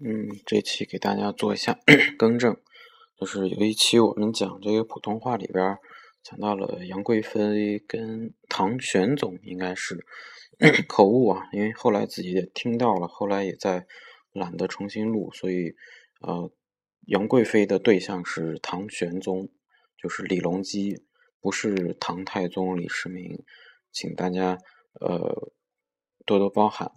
嗯，这期给大家做一下 更正，就是有一期我们讲这个普通话里边，讲到了杨贵妃跟唐玄宗应该是 口误啊，因为后来自己也听到了，后来也在懒得重新录，所以呃杨贵妃的对象是唐玄宗，就是李隆基，不是唐太宗李世民。请大家呃多多包涵。